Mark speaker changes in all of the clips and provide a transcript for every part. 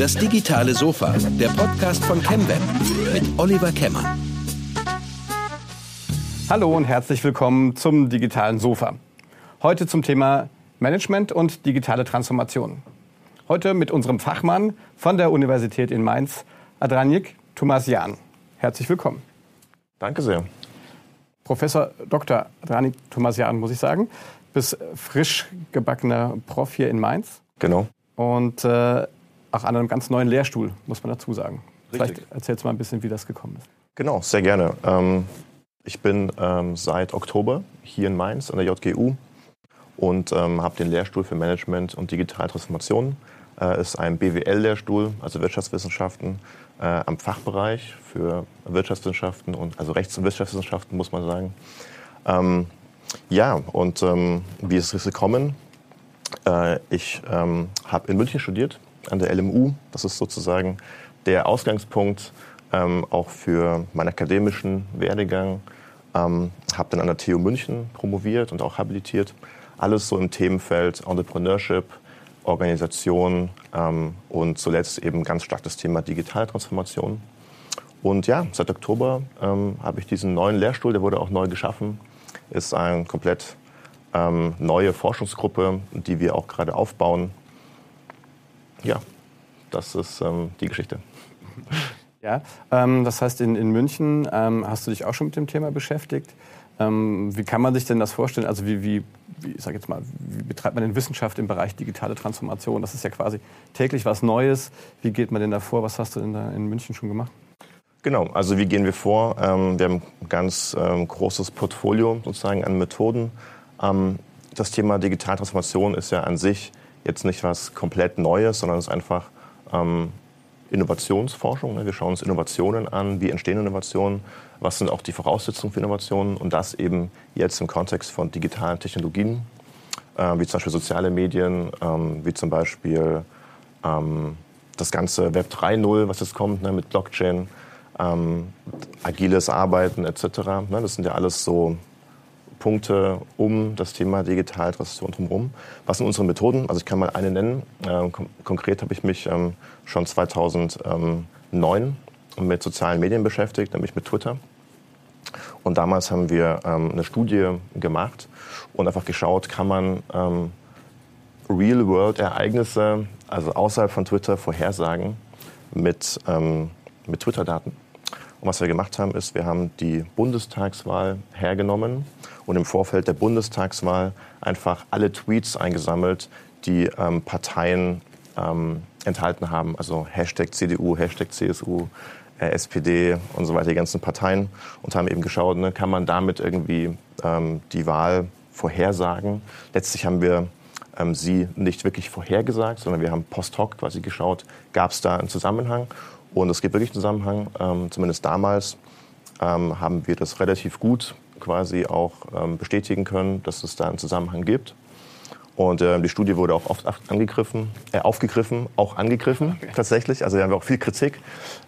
Speaker 1: Das digitale Sofa, der Podcast von ChemWeb mit Oliver Kemmer.
Speaker 2: Hallo und herzlich willkommen zum digitalen Sofa. Heute zum Thema Management und digitale Transformation. Heute mit unserem Fachmann von der Universität in Mainz, Adranjik Tomasian. Herzlich willkommen.
Speaker 3: Danke sehr.
Speaker 2: Professor Dr. Adranjik Tomasian, muss ich sagen, bist frisch gebackener Prof hier in Mainz.
Speaker 3: Genau.
Speaker 2: Und äh, auch an einem ganz neuen Lehrstuhl, muss man dazu sagen. Richtig. Vielleicht erzählst du mal ein bisschen, wie das gekommen ist.
Speaker 3: Genau, sehr gerne. Ähm, ich bin ähm, seit Oktober hier in Mainz an der JGU und ähm, habe den Lehrstuhl für Management und Digitaltransformation. Äh, ist ein BWL-Lehrstuhl, also Wirtschaftswissenschaften, äh, am Fachbereich für Wirtschaftswissenschaften und also Rechts- und Wirtschaftswissenschaften, muss man sagen. Ähm, ja, und ähm, wie ist es gekommen? Äh, ich ähm, habe in München studiert, an der LMU. Das ist sozusagen der Ausgangspunkt ähm, auch für meinen akademischen Werdegang. Ähm, habe dann an der TU München promoviert und auch habilitiert. Alles so im Themenfeld Entrepreneurship, Organisation ähm, und zuletzt eben ganz stark das Thema Digitaltransformation. Und ja, seit Oktober ähm, habe ich diesen neuen Lehrstuhl, der wurde auch neu geschaffen, ist eine komplett ähm, neue Forschungsgruppe, die wir auch gerade aufbauen ja, das ist ähm, die Geschichte.
Speaker 2: Ja, ähm, das heißt, in, in München ähm, hast du dich auch schon mit dem Thema beschäftigt. Ähm, wie kann man sich denn das vorstellen? Also wie, wie, wie, ich sag jetzt mal, wie betreibt man denn Wissenschaft im Bereich digitale Transformation? Das ist ja quasi täglich was Neues. Wie geht man denn da vor? Was hast du denn da in München schon gemacht?
Speaker 3: Genau, also wie gehen wir vor? Ähm, wir haben ein ganz ähm, großes Portfolio sozusagen an Methoden. Das Thema Digitaltransformation ist ja an sich jetzt nicht was komplett Neues, sondern es ist einfach ähm, Innovationsforschung. Ne? Wir schauen uns Innovationen an, wie entstehen Innovationen, was sind auch die Voraussetzungen für Innovationen und das eben jetzt im Kontext von digitalen Technologien, äh, wie zum Beispiel soziale Medien, ähm, wie zum Beispiel ähm, das ganze Web 3.0, was jetzt kommt ne, mit Blockchain, ähm, agiles Arbeiten etc. Ne? Das sind ja alles so Punkte um das Thema Digitaltransition drumherum. Was sind unsere Methoden? Also ich kann mal eine nennen. Ähm, konkret habe ich mich ähm, schon 2009 mit sozialen Medien beschäftigt, nämlich mit Twitter. Und damals haben wir ähm, eine Studie gemacht und einfach geschaut, kann man Real-World-Ereignisse, also außerhalb von Twitter, vorhersagen mit, mit Twitter-Daten. Und was wir gemacht haben, ist, wir haben die Bundestagswahl hergenommen und im Vorfeld der Bundestagswahl einfach alle Tweets eingesammelt, die ähm, Parteien ähm, enthalten haben. Also Hashtag CDU, Hashtag CSU, äh, SPD und so weiter, die ganzen Parteien. Und haben eben geschaut, ne, kann man damit irgendwie ähm, die Wahl vorhersagen. Letztlich haben wir ähm, sie nicht wirklich vorhergesagt, sondern wir haben post hoc quasi geschaut, gab es da einen Zusammenhang. Und es gibt wirklich einen Zusammenhang. Ähm, zumindest damals ähm, haben wir das relativ gut quasi auch ähm, bestätigen können, dass es da einen Zusammenhang gibt. Und äh, die Studie wurde auch oft angegriffen, äh, aufgegriffen, auch angegriffen okay. tatsächlich. Also wir haben auch viel Kritik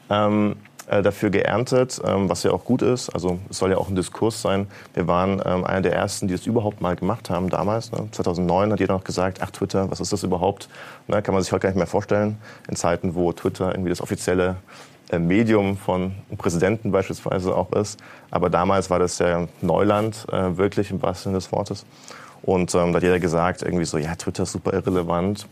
Speaker 3: ähm, äh, dafür geerntet, ähm, was ja auch gut ist. Also es soll ja auch ein Diskurs sein. Wir waren ähm, einer der ersten, die es überhaupt mal gemacht haben damals. Ne? 2009 hat jeder noch gesagt, ach Twitter, was ist das überhaupt? Ne? Kann man sich heute gar nicht mehr vorstellen. In Zeiten, wo Twitter irgendwie das offizielle äh, Medium von Präsidenten beispielsweise auch ist. Aber damals war das ja Neuland, äh, wirklich im wahrsten Sinne des Wortes. Und ähm, da hat jeder gesagt, irgendwie so, ja, Twitter ist super irrelevant.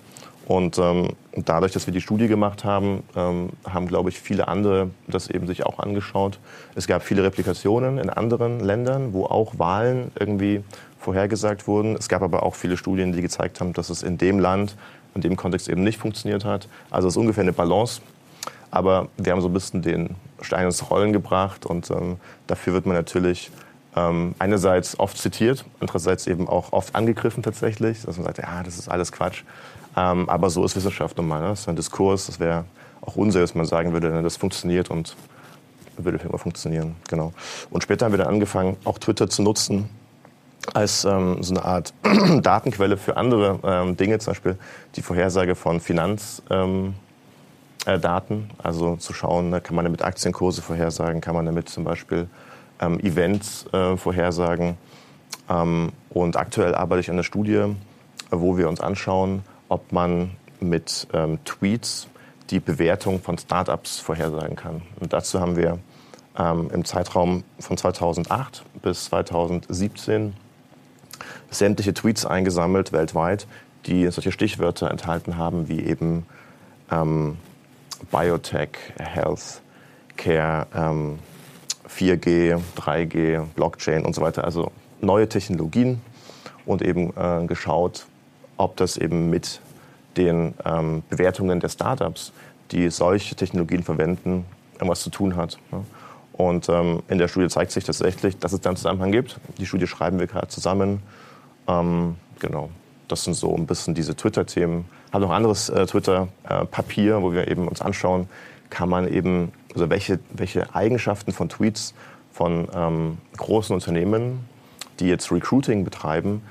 Speaker 3: Und ähm, dadurch, dass wir die Studie gemacht haben, ähm, haben, glaube ich, viele andere das eben sich auch angeschaut. Es gab viele Replikationen in anderen Ländern, wo auch Wahlen irgendwie vorhergesagt wurden. Es gab aber auch viele Studien, die gezeigt haben, dass es in dem Land, in dem Kontext eben nicht funktioniert hat. Also es ist ungefähr eine Balance aber wir haben so ein bisschen den Stein ins Rollen gebracht und ähm, dafür wird man natürlich ähm, einerseits oft zitiert, andererseits eben auch oft angegriffen tatsächlich, dass man sagt, ja, das ist alles Quatsch. Ähm, aber so ist Wissenschaft nun mal. Ne? Das ist ein Diskurs, das wäre auch unseriös, wenn man sagen würde, ne, das funktioniert und würde für immer funktionieren. Genau. Und später haben wir dann angefangen, auch Twitter zu nutzen als ähm, so eine Art Datenquelle für andere ähm, Dinge, zum Beispiel die Vorhersage von Finanz. Ähm, äh, also zu schauen, ne, kann man damit Aktienkurse vorhersagen, kann man damit zum Beispiel ähm, Events äh, vorhersagen. Ähm, und aktuell arbeite ich an einer Studie, wo wir uns anschauen, ob man mit ähm, Tweets die Bewertung von Startups vorhersagen kann. Und dazu haben wir ähm, im Zeitraum von 2008 bis 2017 sämtliche Tweets eingesammelt weltweit, die solche Stichwörter enthalten haben wie eben ähm, Biotech, Health, Care, ähm, 4G, 3G, Blockchain und so weiter. Also neue Technologien und eben äh, geschaut, ob das eben mit den ähm, Bewertungen der Startups, die solche Technologien verwenden, irgendwas zu tun hat. Ne? Und ähm, in der Studie zeigt sich tatsächlich, dass es da einen Zusammenhang gibt. Die Studie schreiben wir gerade zusammen. Ähm, genau, das sind so ein bisschen diese Twitter-Themen. Haben noch ein anderes äh, Twitter-Papier, äh, wo wir eben uns anschauen, kann man eben, also welche, welche Eigenschaften von Tweets von ähm, großen Unternehmen, die jetzt Recruiting betreiben,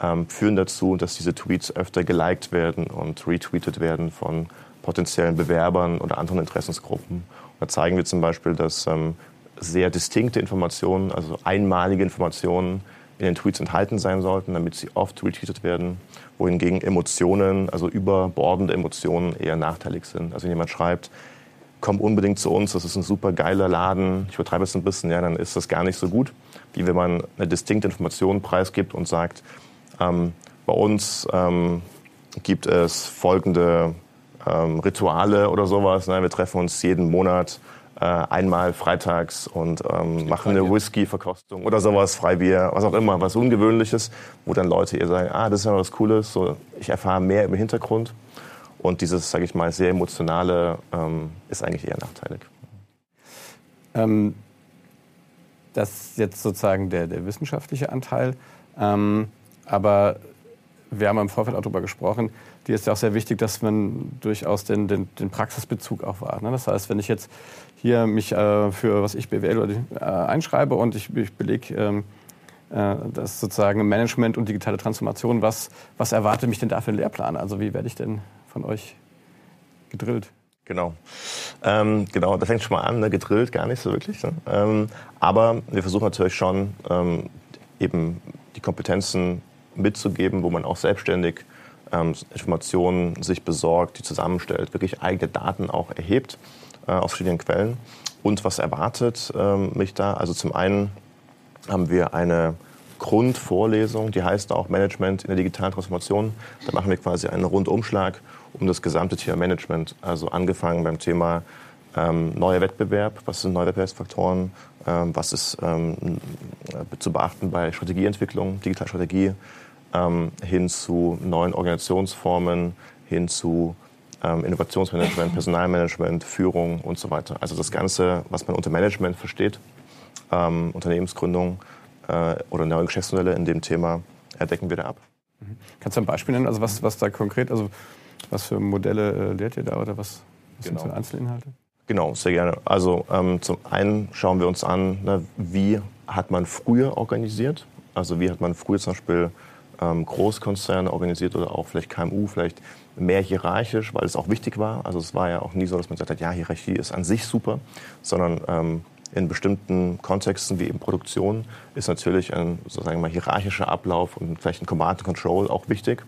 Speaker 3: ähm, führen dazu, dass diese Tweets öfter geliked werden und retweetet werden von potenziellen Bewerbern oder anderen Interessensgruppen. Und da zeigen wir zum Beispiel, dass ähm, sehr distinkte Informationen, also einmalige Informationen in den Tweets enthalten sein sollten, damit sie oft retweetet werden, wohingegen Emotionen, also überbordende Emotionen eher nachteilig sind. Also wenn jemand schreibt, komm unbedingt zu uns, das ist ein super geiler Laden, ich übertreibe es ein bisschen, ja, dann ist das gar nicht so gut, wie wenn man eine distinkte Information preisgibt und sagt, ähm, bei uns ähm, gibt es folgende ähm, Rituale oder sowas. Ne? Wir treffen uns jeden Monat äh, einmal freitags und ähm, machen eine Whisky-Verkostung oder sowas, Freibier, was auch immer, was Ungewöhnliches, wo dann Leute eher sagen, ah, das ist ja was Cooles, so, ich erfahre mehr im Hintergrund. Und dieses, sage ich mal, sehr emotionale ähm, ist eigentlich eher nachteilig.
Speaker 2: Ähm, das ist jetzt sozusagen der, der wissenschaftliche Anteil. Ähm, aber wir haben im Vorfeld auch darüber gesprochen, die ist ja auch sehr wichtig, dass man durchaus den, den, den Praxisbezug auch wahrt. Ne? Das heißt, wenn ich jetzt hier mich äh, für was ich BWL äh, einschreibe und ich, ich belege ähm, äh, das sozusagen Management und digitale Transformation, was, was erwartet mich denn da für einen Lehrplan? Also wie werde ich denn von euch gedrillt?
Speaker 3: Genau. Ähm, genau, da fängt schon mal an, ne? gedrillt gar nicht so wirklich. Ne? Ähm, aber wir versuchen natürlich schon ähm, eben die Kompetenzen mitzugeben, wo man auch selbstständig ähm, Informationen sich besorgt, die zusammenstellt, wirklich eigene Daten auch erhebt äh, aus verschiedenen Quellen. Und was erwartet ähm, mich da? Also zum einen haben wir eine Grundvorlesung, die heißt auch Management in der digitalen Transformation. Da machen wir quasi einen Rundumschlag um das gesamte Thema Management. Also angefangen beim Thema ähm, neuer Wettbewerb, was sind neue Wettbewerbsfaktoren, ähm, was ist ähm, zu beachten bei Strategieentwicklung, Digitalstrategie, ähm, hin zu neuen Organisationsformen, hin zu ähm, Innovationsmanagement, Personalmanagement, Führung und so weiter. Also das Ganze, was man unter Management versteht, ähm, Unternehmensgründung äh, oder neue Geschäftsmodelle in dem Thema, decken wir da ab.
Speaker 2: Mhm. Kannst du ein Beispiel nennen, also was, was da konkret, also was für Modelle äh, lehrt ihr da oder was, was genau. sind so Einzelinhalte?
Speaker 3: Genau, sehr gerne. Also ähm, zum einen schauen wir uns an, ne, wie hat man früher organisiert? Also wie hat man früher zum Beispiel ähm, Großkonzerne organisiert oder auch vielleicht KMU, vielleicht mehr hierarchisch, weil es auch wichtig war. Also es war ja auch nie so, dass man gesagt hat, ja, Hierarchie ist an sich super, sondern ähm, in bestimmten Kontexten wie eben Produktion ist natürlich ein sozusagen mal hierarchischer Ablauf und vielleicht ein Command and Control auch wichtig.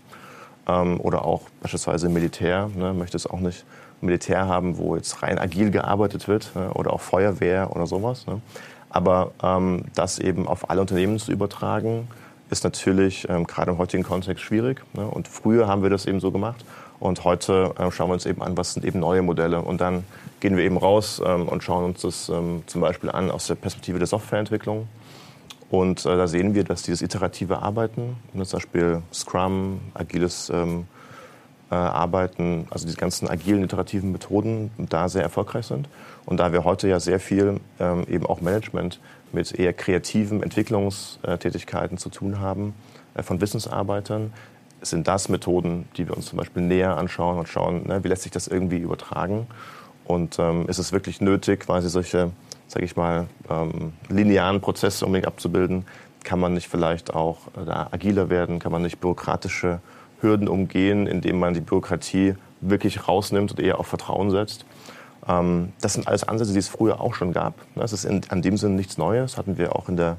Speaker 3: Ähm, oder auch beispielsweise Militär, ne, möchte es auch nicht Militär haben, wo jetzt rein agil gearbeitet wird ne, oder auch Feuerwehr oder sowas. Ne. Aber ähm, das eben auf alle Unternehmen zu übertragen, ist natürlich ähm, gerade im heutigen Kontext schwierig. Ne? Und früher haben wir das eben so gemacht. Und heute äh, schauen wir uns eben an, was sind eben neue Modelle. Und dann gehen wir eben raus ähm, und schauen uns das ähm, zum Beispiel an aus der Perspektive der Softwareentwicklung. Und äh, da sehen wir, dass dieses iterative Arbeiten, ne, zum Beispiel Scrum, agiles ähm, äh, Arbeiten, also diese ganzen agilen iterativen Methoden da sehr erfolgreich sind. Und da wir heute ja sehr viel ähm, eben auch Management mit eher kreativen Entwicklungstätigkeiten zu tun haben äh, von Wissensarbeitern, sind das Methoden, die wir uns zum Beispiel näher anschauen und schauen, ne, wie lässt sich das irgendwie übertragen. Und ähm, ist es wirklich nötig, quasi solche, sage ich mal, ähm, linearen Prozesse unbedingt abzubilden? Kann man nicht vielleicht auch äh, agiler werden? Kann man nicht bürokratische Hürden umgehen, indem man die Bürokratie wirklich rausnimmt und eher auf Vertrauen setzt? Ähm, das sind alles Ansätze, die es früher auch schon gab. Das ist in, an dem Sinne nichts Neues. Hatten wir auch in, der,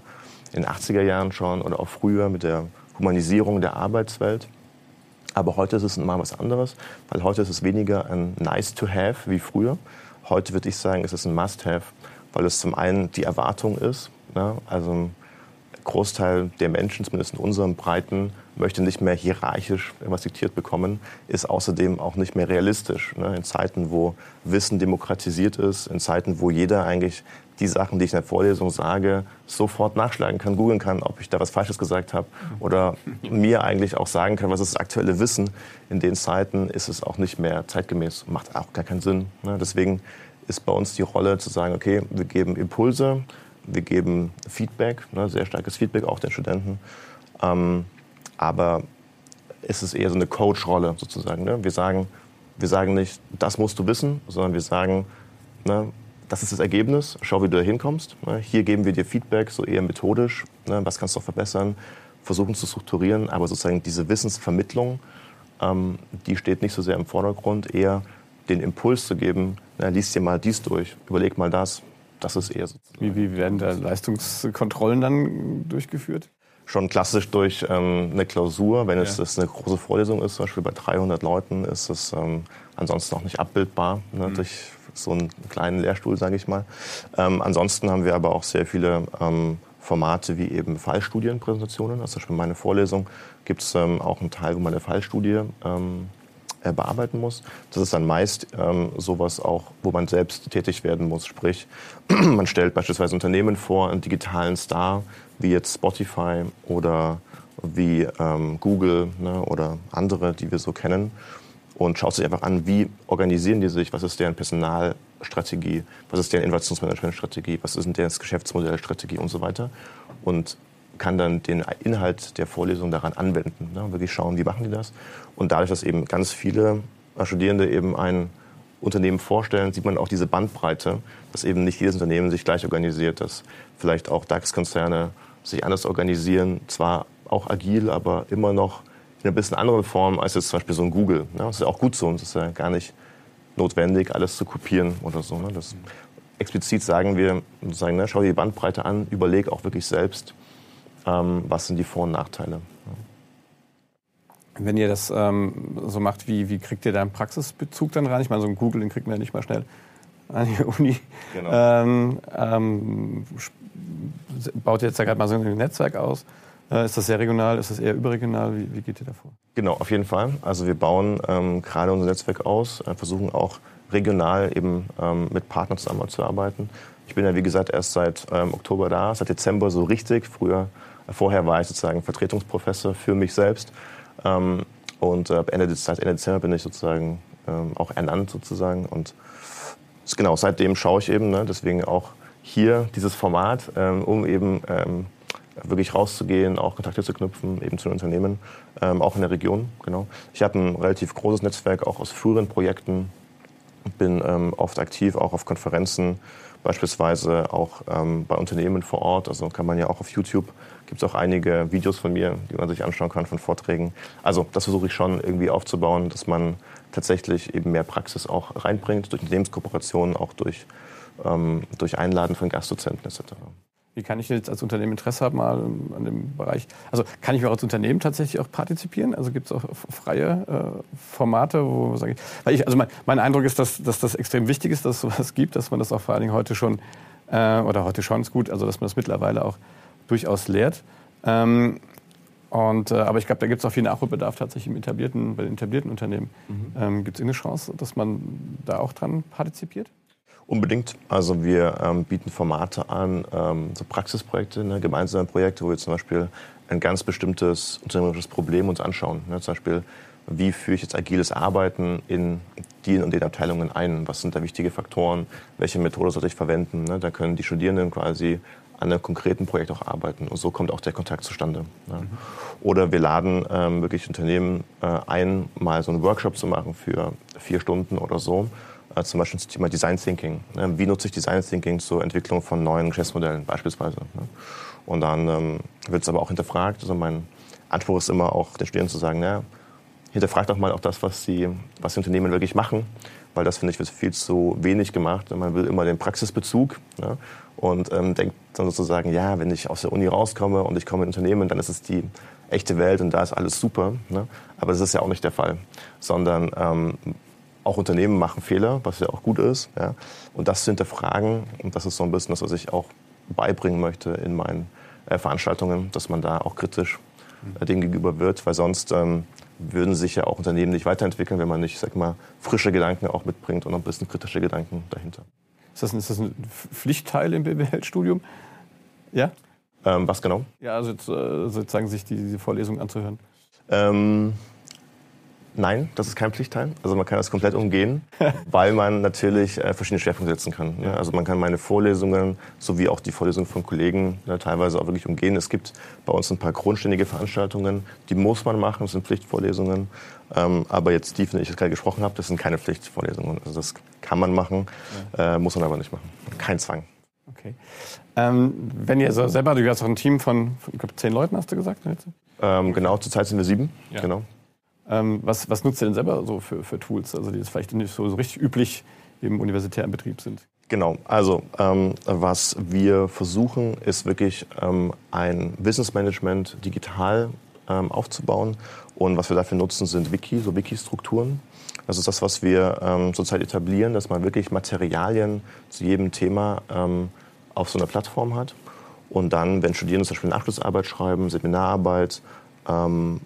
Speaker 3: in den 80er Jahren schon oder auch früher mit der Humanisierung der Arbeitswelt. Aber heute ist es mal was anderes, weil heute ist es weniger ein nice to have wie früher. Heute würde ich sagen, ist es ein must have, weil es zum einen die Erwartung ist. Ne? Also ein Großteil der Menschen, zumindest in unserem Breiten, möchte nicht mehr hierarchisch etwas diktiert bekommen, ist außerdem auch nicht mehr realistisch. Ne? In Zeiten, wo Wissen demokratisiert ist, in Zeiten, wo jeder eigentlich die Sachen, die ich in der Vorlesung sage, sofort nachschlagen kann, googeln kann, ob ich da was Falsches gesagt habe oder mir eigentlich auch sagen kann, was ist das aktuelle Wissen. In den Zeiten ist es auch nicht mehr zeitgemäß, macht auch gar keinen Sinn. Ne? Deswegen ist bei uns die Rolle zu sagen, okay, wir geben Impulse, wir geben Feedback, ne, sehr starkes Feedback auch den Studenten. Ähm, aber es ist eher so eine Coach-Rolle sozusagen. Ne? Wir, sagen, wir sagen nicht, das musst du wissen, sondern wir sagen, ne, das ist das Ergebnis, schau, wie du da hinkommst. Ne? Hier geben wir dir Feedback, so eher methodisch, ne? was kannst du verbessern, versuchen zu strukturieren, aber sozusagen diese Wissensvermittlung, ähm, die steht nicht so sehr im Vordergrund, eher den Impuls zu geben, na, liest dir mal dies durch, überleg mal das. Das ist eher so.
Speaker 2: Wie, wie werden da Leistungskontrollen dann durchgeführt?
Speaker 3: Schon klassisch durch ähm, eine Klausur. Wenn es ja. eine große Vorlesung ist, zum Beispiel bei 300 Leuten, ist es ähm, ansonsten auch nicht abbildbar ne, mhm. durch so einen kleinen Lehrstuhl, sage ich mal. Ähm, ansonsten haben wir aber auch sehr viele ähm, Formate wie eben Fallstudienpräsentationen. Also zum Beispiel meine Vorlesung gibt es ähm, auch einen Teil, wo man eine Fallstudie ähm, äh, bearbeiten muss. Das ist dann meist ähm, sowas auch, wo man selbst tätig werden muss. Sprich, man stellt beispielsweise Unternehmen vor, einen digitalen Star, wie jetzt Spotify oder wie ähm, Google ne, oder andere, die wir so kennen. Und schaut sich einfach an, wie organisieren die sich, was ist deren Personalstrategie, was ist deren Innovationsmanagementstrategie, was ist deren Geschäftsmodellstrategie und so weiter. Und kann dann den Inhalt der Vorlesung daran anwenden. Ne? Wirklich schauen, wie machen die das. Und dadurch, dass eben ganz viele Studierende eben ein Unternehmen vorstellen, sieht man auch diese Bandbreite, dass eben nicht jedes Unternehmen sich gleich organisiert, dass vielleicht auch DAX-Konzerne sich anders organisieren, zwar auch agil, aber immer noch in einer bisschen anderen Form als jetzt zum Beispiel so ein Google. Ne? Das ist ja auch gut so und es ist ja gar nicht notwendig, alles zu kopieren oder so. Ne? Das, explizit sagen wir, sagen, ne, schau dir die Bandbreite an, überleg auch wirklich selbst, ähm, was sind die Vor- und Nachteile.
Speaker 2: Wenn ihr das ähm, so macht, wie, wie kriegt ihr da einen Praxisbezug dann rein? Ich meine, so ein Google, den kriegt man ja nicht mal schnell an die Uni. Genau. Ähm, ähm, baut jetzt da gerade mal so ein Netzwerk aus? Äh, ist das sehr regional? Ist das eher überregional? Wie, wie geht ihr davor?
Speaker 3: Genau, auf jeden Fall. Also wir bauen ähm, gerade unser Netzwerk aus, äh, versuchen auch regional eben ähm, mit Partnern zusammenzuarbeiten. Ich bin ja, wie gesagt, erst seit ähm, Oktober da, seit Dezember so richtig. Früher Vorher war ich sozusagen Vertretungsprofessor für mich selbst. Ähm, und ab Ende, seit Ende Dezember bin ich sozusagen ähm, auch ernannt sozusagen. Und genau, seitdem schaue ich eben, ne, deswegen auch hier dieses Format, ähm, um eben ähm, wirklich rauszugehen, auch Kontakte zu knüpfen, eben zu den Unternehmen, ähm, auch in der Region. Genau. Ich habe ein relativ großes Netzwerk auch aus früheren Projekten, bin oft aktiv, auch auf Konferenzen, beispielsweise auch bei Unternehmen vor Ort. Also kann man ja auch auf YouTube gibt es auch einige Videos von mir, die man sich anschauen kann von Vorträgen. Also das versuche ich schon irgendwie aufzubauen, dass man tatsächlich eben mehr Praxis auch reinbringt, durch Unternehmenskooperationen, auch durch, durch Einladen von Gastdozenten etc.
Speaker 2: Wie kann ich jetzt als Unternehmen Interesse haben mal an dem Bereich? Also kann ich auch als Unternehmen tatsächlich auch partizipieren? Also gibt es auch freie äh, Formate, wo sage ich, weil ich, also mein, mein Eindruck ist, dass, dass das extrem wichtig ist, dass es sowas gibt, dass man das auch vor allen Dingen heute schon äh, oder heute schon ist gut, also dass man das mittlerweile auch durchaus lehrt. Ähm, und, äh, aber ich glaube, da gibt es auch viel Nachholbedarf tatsächlich im etablierten, bei den etablierten Unternehmen. Mhm. Ähm, gibt es eine Chance, dass man da auch dran partizipiert?
Speaker 3: Unbedingt. Also wir ähm, bieten Formate an, ähm, so Praxisprojekte, ne, gemeinsame Projekte, wo wir zum Beispiel ein ganz bestimmtes unternehmerisches Problem uns anschauen. Ne, zum Beispiel, wie führe ich jetzt agiles Arbeiten in die und den Abteilungen ein? Was sind da wichtige Faktoren? Welche Methode sollte ich verwenden? Ne, da können die Studierenden quasi an einem konkreten Projekt auch arbeiten. Und so kommt auch der Kontakt zustande. Mhm. Oder wir laden ähm, wirklich Unternehmen äh, ein, mal so einen Workshop zu machen für vier Stunden oder so. Äh, zum Beispiel zum Thema Design Thinking. Ne? Wie nutze ich Design Thinking zur Entwicklung von neuen Geschäftsmodellen beispielsweise? Ne? Und dann ähm, wird es aber auch hinterfragt. Also mein Anspruch ist immer auch den Studierenden zu sagen, na, hinterfragt doch mal auch das, was, sie, was die Unternehmen wirklich machen weil das, finde ich, wird viel zu wenig gemacht. Man will immer den Praxisbezug ne? und ähm, denkt dann sozusagen, ja, wenn ich aus der Uni rauskomme und ich komme in Unternehmen, dann ist es die echte Welt und da ist alles super. Ne? Aber das ist ja auch nicht der Fall, sondern ähm, auch Unternehmen machen Fehler, was ja auch gut ist. Ja? Und das zu hinterfragen, und das ist so ein bisschen das, was ich auch beibringen möchte in meinen äh, Veranstaltungen, dass man da auch kritisch äh, dem gegenüber wird, weil sonst ähm, würden sich ja auch Unternehmen nicht weiterentwickeln, wenn man nicht, sag mal, frische Gedanken auch mitbringt und ein bisschen kritische Gedanken dahinter.
Speaker 2: Ist das, ein, ist das ein Pflichtteil im BWL-Studium? Ja?
Speaker 3: Ähm, was genau?
Speaker 2: Ja, also äh, sozusagen sich die, diese Vorlesung anzuhören.
Speaker 3: Ähm, nein, das ist kein Pflichtteil. Also man kann das komplett umgehen, weil man natürlich äh, verschiedene Schwerpunkte setzen kann. Ne? Also man kann meine Vorlesungen sowie auch die Vorlesungen von Kollegen ne, teilweise auch wirklich umgehen. Es gibt bei uns ein paar grundständige Veranstaltungen, die muss man machen, das sind Pflichtvorlesungen. Ähm, aber jetzt die, von denen ich jetzt gerade gesprochen habe, das sind keine Pflichtvorlesungen. Also das kann man machen, ja. äh, muss man aber nicht machen. Kein Zwang.
Speaker 2: Okay. Ähm, wenn ihr so selber, du hast auch ein Team von, ich glaube, zehn Leuten, hast du gesagt?
Speaker 3: Ähm, genau, zurzeit sind wir sieben. Ja. Genau.
Speaker 2: Ähm, was, was nutzt ihr denn selber so für, für Tools, also die jetzt vielleicht nicht so, so richtig üblich im universitären Betrieb sind?
Speaker 3: Genau, also ähm, was wir versuchen, ist wirklich ähm, ein Wissensmanagement digital ähm, aufzubauen. Und was wir dafür nutzen, sind Wiki, so Wiki-Strukturen. Das ist das, was wir ähm, zurzeit etablieren, dass man wirklich Materialien zu jedem Thema ähm, auf so einer Plattform hat. Und dann, wenn Studierende zum Beispiel eine Abschlussarbeit schreiben, Seminararbeit ähm,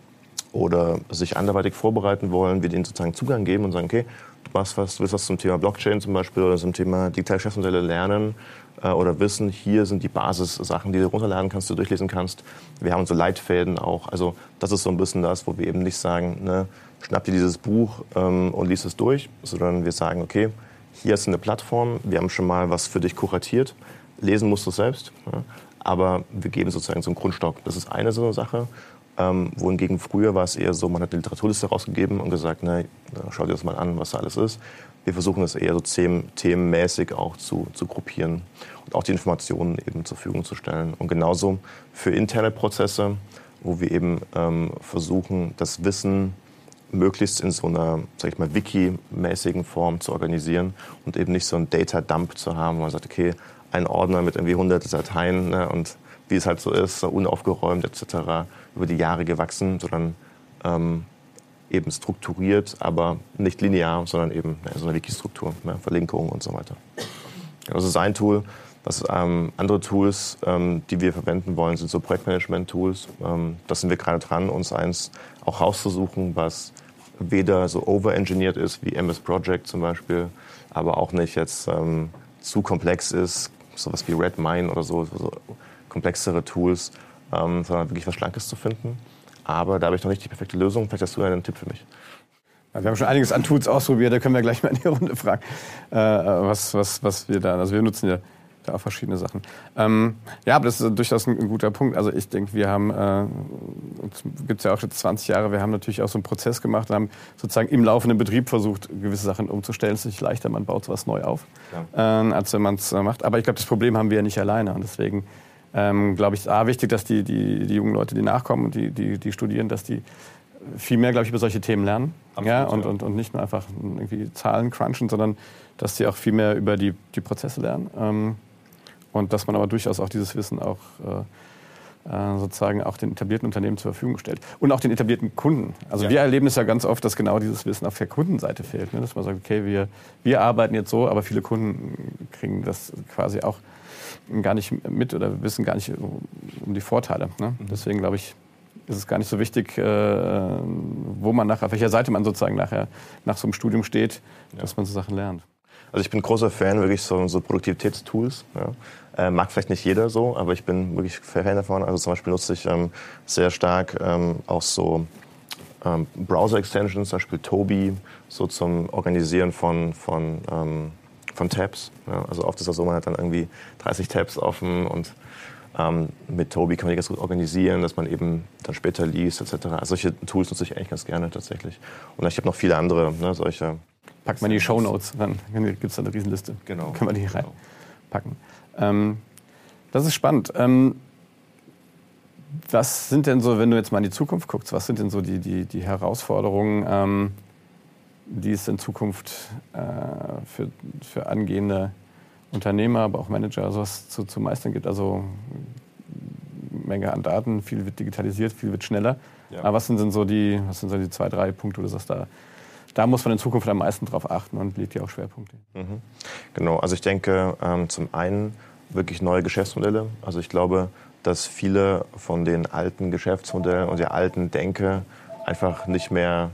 Speaker 3: oder sich anderweitig vorbereiten wollen, wir denen sozusagen Zugang geben und sagen, okay, du machst was, du willst was zum Thema Blockchain zum Beispiel oder zum Thema digitale Geschäftsmodelle lernen äh, oder wissen, hier sind die Basissachen, die du runterladen kannst, du durchlesen kannst. Wir haben so Leitfäden auch. Also das ist so ein bisschen das, wo wir eben nicht sagen, ne, schnapp dir dieses Buch ähm, und liest es durch, sondern wir sagen, okay, hier ist eine Plattform, wir haben schon mal was für dich kuratiert, lesen musst du selbst, ja, aber wir geben sozusagen so einen Grundstock. Das ist eine so eine Sache. Ähm, wohingegen früher war es eher so, man hat eine Literaturliste rausgegeben und gesagt, na, schau dir das mal an, was da alles ist. Wir versuchen das eher so themenmäßig auch zu, zu gruppieren und auch die Informationen eben zur Verfügung zu stellen. Und genauso für interne Prozesse, wo wir eben ähm, versuchen, das Wissen möglichst in so einer, sag ich mal, Wiki-mäßigen Form zu organisieren und eben nicht so einen Data-Dump zu haben, wo man sagt, okay, ein Ordner mit irgendwie hunderte Dateien ne, und wie es halt so ist, unaufgeräumt etc., über die Jahre gewachsen, sondern ähm, eben strukturiert, aber nicht linear, sondern eben ja, so eine Wiki-Struktur, ne, Verlinkungen und so weiter. Das ist ein Tool. Das, ähm, andere Tools, ähm, die wir verwenden wollen, sind so Projektmanagement-Tools. Ähm, das sind wir gerade dran, uns eins auch rauszusuchen, was weder so overengineert ist wie MS Project zum Beispiel, aber auch nicht jetzt ähm, zu komplex ist, sowas wie Redmine oder so, so komplexere Tools, ähm, sondern wirklich was Schlankes zu finden. Aber da habe ich noch nicht die perfekte Lösung. Vielleicht hast du einen Tipp für mich.
Speaker 2: Ja, wir haben schon einiges an Tools ausprobiert, da können wir gleich mal in die Runde fragen, äh, was, was, was wir da, also wir nutzen ja da auch verschiedene Sachen. Ähm, ja, aber das ist durchaus ein, ein guter Punkt. Also ich denke, wir haben, äh, gibt es ja auch jetzt 20 Jahre, wir haben natürlich auch so einen Prozess gemacht und haben sozusagen im laufenden Betrieb versucht, gewisse Sachen umzustellen. Es ist nicht leichter, man baut sowas neu auf, ja. äh, als wenn man es äh, macht. Aber ich glaube, das Problem haben wir ja nicht alleine und deswegen ähm, glaube ich, ist A, wichtig, dass die, die, die jungen Leute, die nachkommen und die, die, die studieren, dass die viel mehr, glaube ich, über solche Themen lernen. Absolut, ja, und, ja. Und, und nicht nur einfach irgendwie Zahlen crunchen, sondern dass sie auch viel mehr über die, die Prozesse lernen. Ähm, und dass man aber durchaus auch dieses Wissen auch äh, äh, sozusagen auch den etablierten Unternehmen zur Verfügung stellt. Und auch den etablierten Kunden. Also ja. wir erleben es ja ganz oft, dass genau dieses Wissen auf der Kundenseite fehlt. Ne? Dass man sagt, okay, wir, wir arbeiten jetzt so, aber viele Kunden kriegen das quasi auch gar nicht mit oder wissen gar nicht um die Vorteile. Ne? Mhm. Deswegen glaube ich, ist es gar nicht so wichtig, äh, wo man nachher, auf welcher Seite man sozusagen nachher nach so einem Studium steht, ja. dass man so Sachen lernt.
Speaker 3: Also ich bin großer Fan wirklich so, so Produktivitätstools. Ja. Äh, mag vielleicht nicht jeder so, aber ich bin wirklich Fan davon. Also zum Beispiel nutze ich ähm, sehr stark ähm, auch so ähm, Browser-Extensions, zum Beispiel Toby, so zum Organisieren von, von, ähm, von Tabs. Ja. Also oft ist das so, man hat dann irgendwie 30 Tabs offen und ähm, mit Toby kann man die ganz gut organisieren, dass man eben dann später liest etc. Also solche Tools nutze ich eigentlich ganz gerne tatsächlich. Und ich habe noch viele andere ne, solche
Speaker 2: Packt man die Show Notes, dann gibt es da eine Riesenliste.
Speaker 3: Genau.
Speaker 2: Können wir die
Speaker 3: genau.
Speaker 2: reinpacken. Ähm, das ist spannend. Ähm, was sind denn so, wenn du jetzt mal in die Zukunft guckst, was sind denn so die, die, die Herausforderungen, ähm, die es in Zukunft äh, für, für angehende Unternehmer, aber auch Manager sowas zu, zu meistern gibt? Also Menge an Daten, viel wird digitalisiert, viel wird schneller.
Speaker 3: Ja.
Speaker 2: Aber was sind denn so die, was sind so die zwei, drei Punkte, wo du sagst, da, da muss man in Zukunft am meisten drauf achten und legt ja auch Schwerpunkte.
Speaker 3: Mhm. Genau, also ich denke ähm, zum einen wirklich neue Geschäftsmodelle. Also ich glaube, dass viele von den alten Geschäftsmodellen und der alten Denke einfach nicht mehr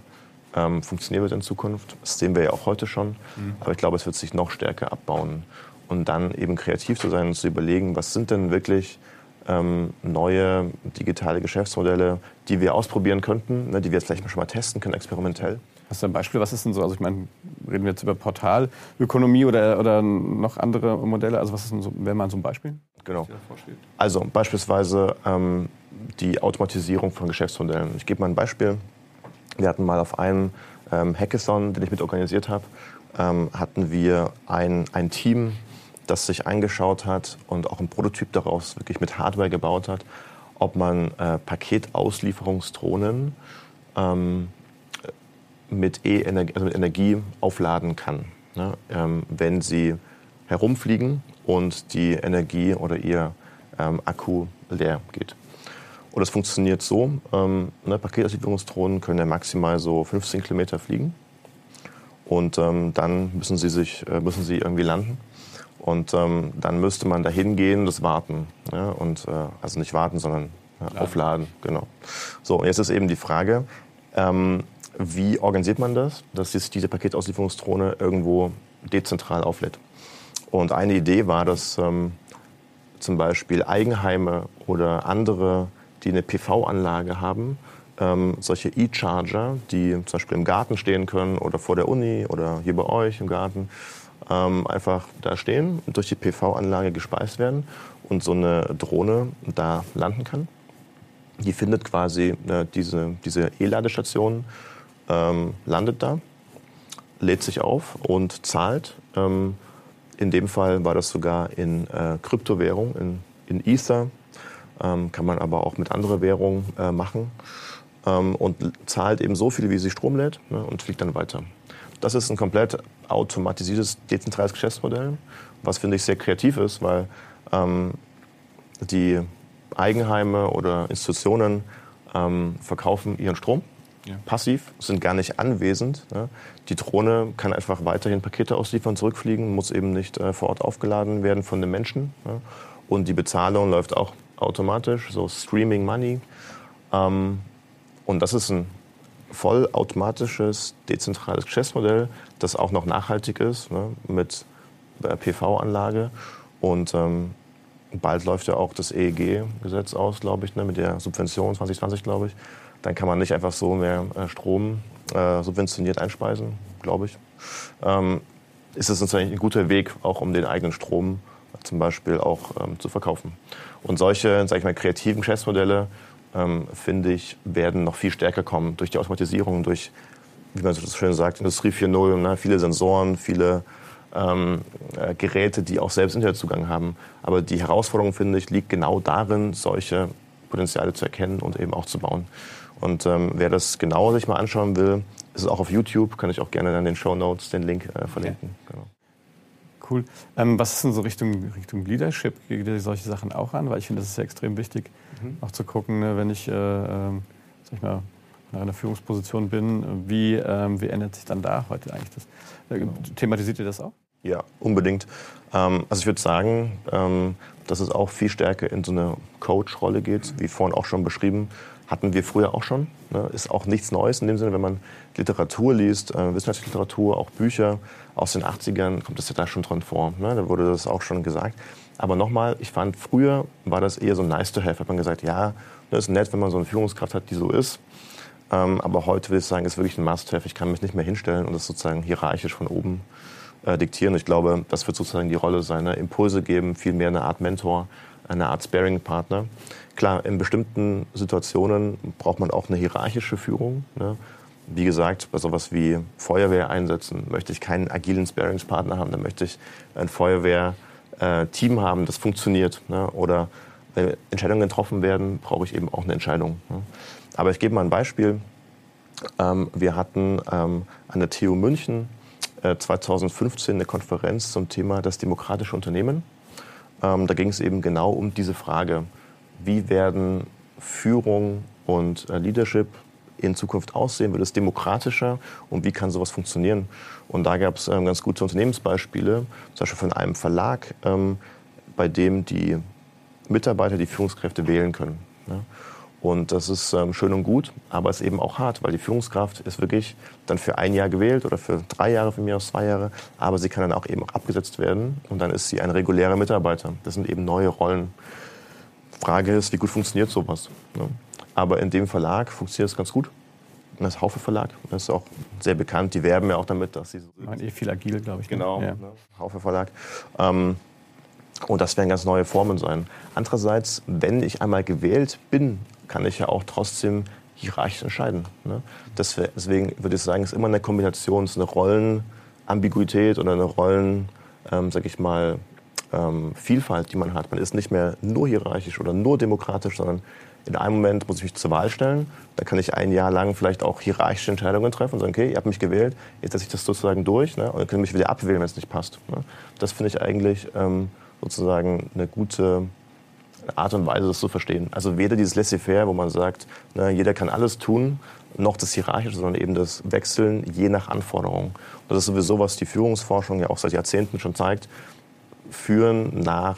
Speaker 3: ähm, funktionieren wird in Zukunft. Das sehen wir ja auch heute schon. Mhm. Aber ich glaube, es wird sich noch stärker abbauen. Und dann eben kreativ zu sein und zu überlegen, was sind denn wirklich ähm, neue digitale Geschäftsmodelle, die wir ausprobieren könnten, ne, die wir jetzt vielleicht schon mal testen können, experimentell.
Speaker 2: Hast du ein Beispiel? Was ist denn so? Also ich meine, reden wir jetzt über Portalökonomie oder, oder noch andere Modelle? Also was ist denn so, wäre mal so ein Beispiel?
Speaker 3: Genau. Also beispielsweise ähm, die Automatisierung von Geschäftsmodellen. Ich gebe mal ein Beispiel. Wir hatten mal auf einem ähm, Hackathon, den ich mit organisiert habe, ähm, hatten wir ein, ein Team, das sich eingeschaut hat und auch ein Prototyp daraus wirklich mit Hardware gebaut hat, ob man äh, Paketauslieferungsdrohnen ähm, mit, e -Energie, also mit Energie aufladen kann, ne? ähm, wenn sie herumfliegen und die Energie oder ihr ähm, Akku leer geht. Und das funktioniert so, ähm, ne, Paketauslieferungsdrohnen können ja maximal so 15 Kilometer fliegen. Und ähm, dann müssen sie, sich, äh, müssen sie irgendwie landen. Und ähm, dann müsste man dahin gehen und das warten. Ja? Und, äh, also nicht warten, sondern ja, aufladen. Genau. So, und jetzt ist eben die Frage, ähm, wie organisiert man das, dass sich diese Paketauslieferungsdrohne irgendwo dezentral auflädt? Und eine Idee war, dass ähm, zum Beispiel Eigenheime oder andere die eine PV-Anlage haben, ähm, solche E-Charger, die zum Beispiel im Garten stehen können oder vor der Uni oder hier bei euch im Garten, ähm, einfach da stehen und durch die PV-Anlage gespeist werden und so eine Drohne da landen kann. Die findet quasi äh, diese, diese E-Ladestation, ähm, landet da, lädt sich auf und zahlt. Ähm, in dem Fall war das sogar in äh, Kryptowährung, in, in Ether ähm, kann man aber auch mit anderen Währungen äh, machen ähm, und zahlt eben so viel, wie sie Strom lädt ne, und fliegt dann weiter. Das ist ein komplett automatisiertes, dezentrales Geschäftsmodell, was finde ich sehr kreativ ist, weil ähm, die Eigenheime oder Institutionen ähm, verkaufen ihren Strom ja. passiv, sind gar nicht anwesend. Ne? Die Drohne kann einfach weiterhin Pakete ausliefern, zurückfliegen, muss eben nicht äh, vor Ort aufgeladen werden von den Menschen. Ne? Und die Bezahlung läuft auch automatisch, so Streaming Money. Ähm, und das ist ein vollautomatisches, dezentrales Geschäftsmodell, das auch noch nachhaltig ist, ne, mit PV-Anlage. Und ähm, bald läuft ja auch das EEG-Gesetz aus, glaube ich, ne, mit der Subvention 2020, glaube ich. Dann kann man nicht einfach so mehr äh, Strom äh, subventioniert einspeisen, glaube ich. Ähm, ist es natürlich ein guter Weg, auch um den eigenen Strom zum Beispiel auch ähm, zu verkaufen. Und solche, sage ich mal, kreativen Geschäftsmodelle, ähm, finde ich, werden noch viel stärker kommen durch die Automatisierung, durch, wie man so schön sagt, Industrie 4.0, ne? viele Sensoren, viele ähm, äh, Geräte, die auch selbst Internetzugang haben. Aber die Herausforderung, finde ich, liegt genau darin, solche Potenziale zu erkennen und eben auch zu bauen. Und ähm, wer das genauer sich mal anschauen will, ist es auch auf YouTube, kann ich auch gerne in den Show Notes den Link äh, verlinken. Okay. Genau.
Speaker 2: Cool. Ähm, was ist denn so Richtung, Richtung Leadership? Geht ihr solche Sachen auch an? Weil ich finde, das ist ja extrem wichtig, mhm. auch zu gucken, ne, wenn ich, äh, äh, sag ich mal, in einer Führungsposition bin, wie, ähm, wie ändert sich dann da heute eigentlich das? Äh, genau. Thematisiert ihr das auch?
Speaker 3: Ja, unbedingt. Ähm, also ich würde sagen, ähm, dass es auch viel stärker in so eine Coach-Rolle geht, wie vorhin auch schon beschrieben hatten wir früher auch schon. Ne? Ist auch nichts Neues in dem Sinne, wenn man Literatur liest, äh, wissenschaftliche Literatur, auch Bücher aus den 80ern, kommt das ja da schon dran vor. Ne? Da wurde das auch schon gesagt. Aber nochmal, ich fand, früher war das eher so nice to have. Hat man gesagt, ja, das ist nett, wenn man so eine Führungskraft hat, die so ist. Ähm, aber heute will ich sagen, ist wirklich ein Must-have. Ich kann mich nicht mehr hinstellen und das sozusagen hierarchisch von oben äh, diktieren. Ich glaube, das wird sozusagen die Rolle sein. Ne? Impulse geben, vielmehr eine Art Mentor, eine Art Sparing-Partner. Klar, in bestimmten Situationen braucht man auch eine hierarchische Führung. Ne? Wie gesagt, bei sowas wie Feuerwehr einsetzen, möchte ich keinen agilen Sparingspartner haben, dann möchte ich ein Feuerwehr-Team haben, das funktioniert. Ne? Oder wenn Entscheidungen getroffen werden, brauche ich eben auch eine Entscheidung. Ne? Aber ich gebe mal ein Beispiel. Ähm, wir hatten ähm, an der TU München 2015 äh, eine Konferenz zum Thema das demokratische Unternehmen. Ähm, da ging es eben genau um diese Frage wie werden Führung und äh, Leadership in Zukunft aussehen? Wird es demokratischer und wie kann sowas funktionieren? Und da gab es ähm, ganz gute Unternehmensbeispiele, zum Beispiel von einem Verlag, ähm, bei dem die Mitarbeiter die Führungskräfte wählen können. Ja? Und das ist ähm, schön und gut, aber es ist eben auch hart, weil die Führungskraft ist wirklich dann für ein Jahr gewählt oder für drei Jahre, für mir aus zwei Jahre, aber sie kann dann auch eben auch abgesetzt werden und dann ist sie ein regulärer Mitarbeiter. Das sind eben neue Rollen. Frage ist, wie gut funktioniert sowas? Ne? Aber in dem Verlag funktioniert es ganz gut. Das Haufe Verlag, das ist auch sehr bekannt. Die werben ja auch damit, dass sie so.
Speaker 2: sind. eh viel agil, glaube ich.
Speaker 3: Ne? Genau, ja. ne? Haufe Verlag. Ähm, und das werden ganz neue Formen sein. Andererseits, wenn ich einmal gewählt bin, kann ich ja auch trotzdem hierarchisch entscheiden. Ne? Deswegen würde ich sagen, es ist immer eine Kombination, es ist eine Rollenambiguität oder eine Rollen, ähm, sag ich mal, ähm, Vielfalt, die man hat. Man ist nicht mehr nur hierarchisch oder nur demokratisch, sondern in einem Moment muss ich mich zur Wahl stellen. Da kann ich ein Jahr lang vielleicht auch hierarchische Entscheidungen treffen und sagen, okay, ihr habt mich gewählt, jetzt setze ich das sozusagen durch ne? und dann können mich wieder abwählen, wenn es nicht passt. Ne? Das finde ich eigentlich ähm, sozusagen eine gute Art und Weise, das zu verstehen. Also weder dieses Laissez-faire, wo man sagt, ne, jeder kann alles tun, noch das Hierarchische, sondern eben das Wechseln je nach Anforderung. Und das ist sowieso, was die Führungsforschung ja auch seit Jahrzehnten schon zeigt, führen nach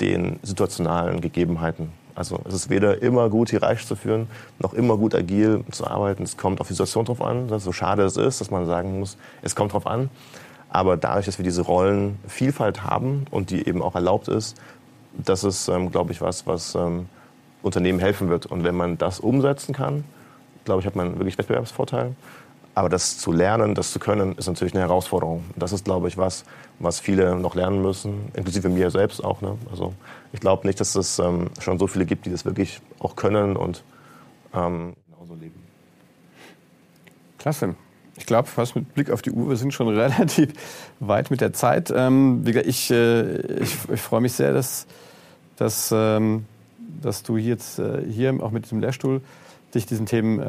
Speaker 3: den situationalen Gegebenheiten. Also es ist weder immer gut, hierarchisch zu führen, noch immer gut agil zu arbeiten. Es kommt auf die Situation drauf an, so schade es ist, dass man sagen muss, es kommt drauf an. Aber dadurch, dass wir diese Rollenvielfalt haben und die eben auch erlaubt ist, das ist, ähm, glaube ich, was, was ähm, Unternehmen helfen wird. Und wenn man das umsetzen kann, glaube ich, hat man wirklich Wettbewerbsvorteil. Aber das zu lernen, das zu können, ist natürlich eine Herausforderung. Das ist, glaube ich, was, was viele noch lernen müssen, inklusive mir selbst auch. Ne? Also ich glaube nicht, dass es ähm, schon so viele gibt, die das wirklich auch können und ähm, genauso leben.
Speaker 2: Klasse. Ich glaube, fast mit Blick auf die Uhr, wir sind schon relativ weit mit der Zeit. Ähm, ich, äh, ich, ich freue mich sehr, dass, dass, ähm, dass du jetzt äh, hier auch mit diesem Lehrstuhl dich diesen Themen äh,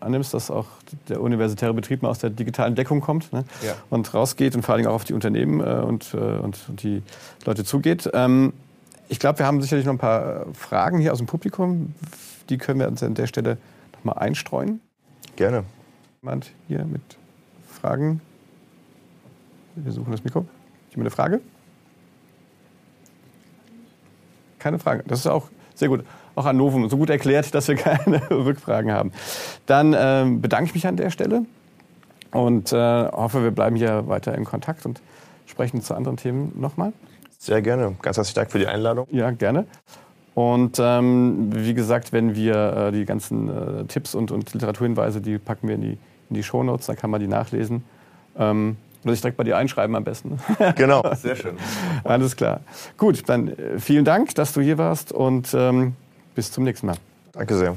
Speaker 2: annimmst, dass auch der universitäre Betrieb mal aus der digitalen Deckung kommt ne? ja. und rausgeht und vor allem auch auf die Unternehmen äh, und, äh, und, und, die Leute zugeht. Ähm, ich glaube, wir haben sicherlich noch ein paar Fragen hier aus dem Publikum. Die können wir uns an der Stelle noch mal einstreuen.
Speaker 3: Gerne.
Speaker 2: Jemand hier mit Fragen? Wir suchen das Mikro. Jemand eine Frage? Keine Frage. Das ist auch sehr gut auch an Novum so gut erklärt, dass wir keine Rückfragen haben. Dann ähm, bedanke ich mich an der Stelle und äh, hoffe, wir bleiben hier weiter in Kontakt und sprechen zu anderen Themen nochmal.
Speaker 3: Sehr gerne. Ganz herzlichen Dank für die Einladung.
Speaker 2: Ja, gerne. Und ähm, wie gesagt, wenn wir äh, die ganzen äh, Tipps und, und Literaturhinweise, die packen wir in die, in die Shownotes, dann kann man die nachlesen. Ähm, oder sich direkt bei dir einschreiben am besten.
Speaker 3: Genau, sehr schön.
Speaker 2: Alles klar. Gut, dann äh, vielen Dank, dass du hier warst und ähm, bis zum nächsten Mal.
Speaker 3: Danke sehr.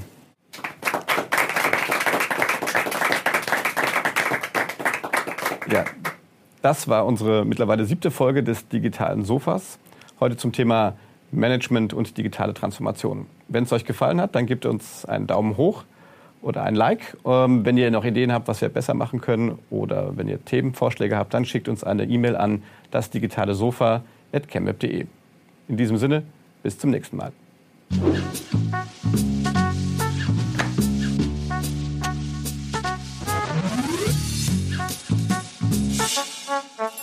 Speaker 2: Ja, das war unsere mittlerweile siebte Folge des digitalen Sofas. Heute zum Thema Management und digitale Transformation. Wenn es euch gefallen hat, dann gebt uns einen Daumen hoch oder ein Like. Ähm, wenn ihr noch Ideen habt, was wir besser machen können oder wenn ihr Themenvorschläge habt, dann schickt uns eine E-Mail an dasdigitalesofa.chemweb.de. In diesem Sinne, bis zum nächsten Mal. Thank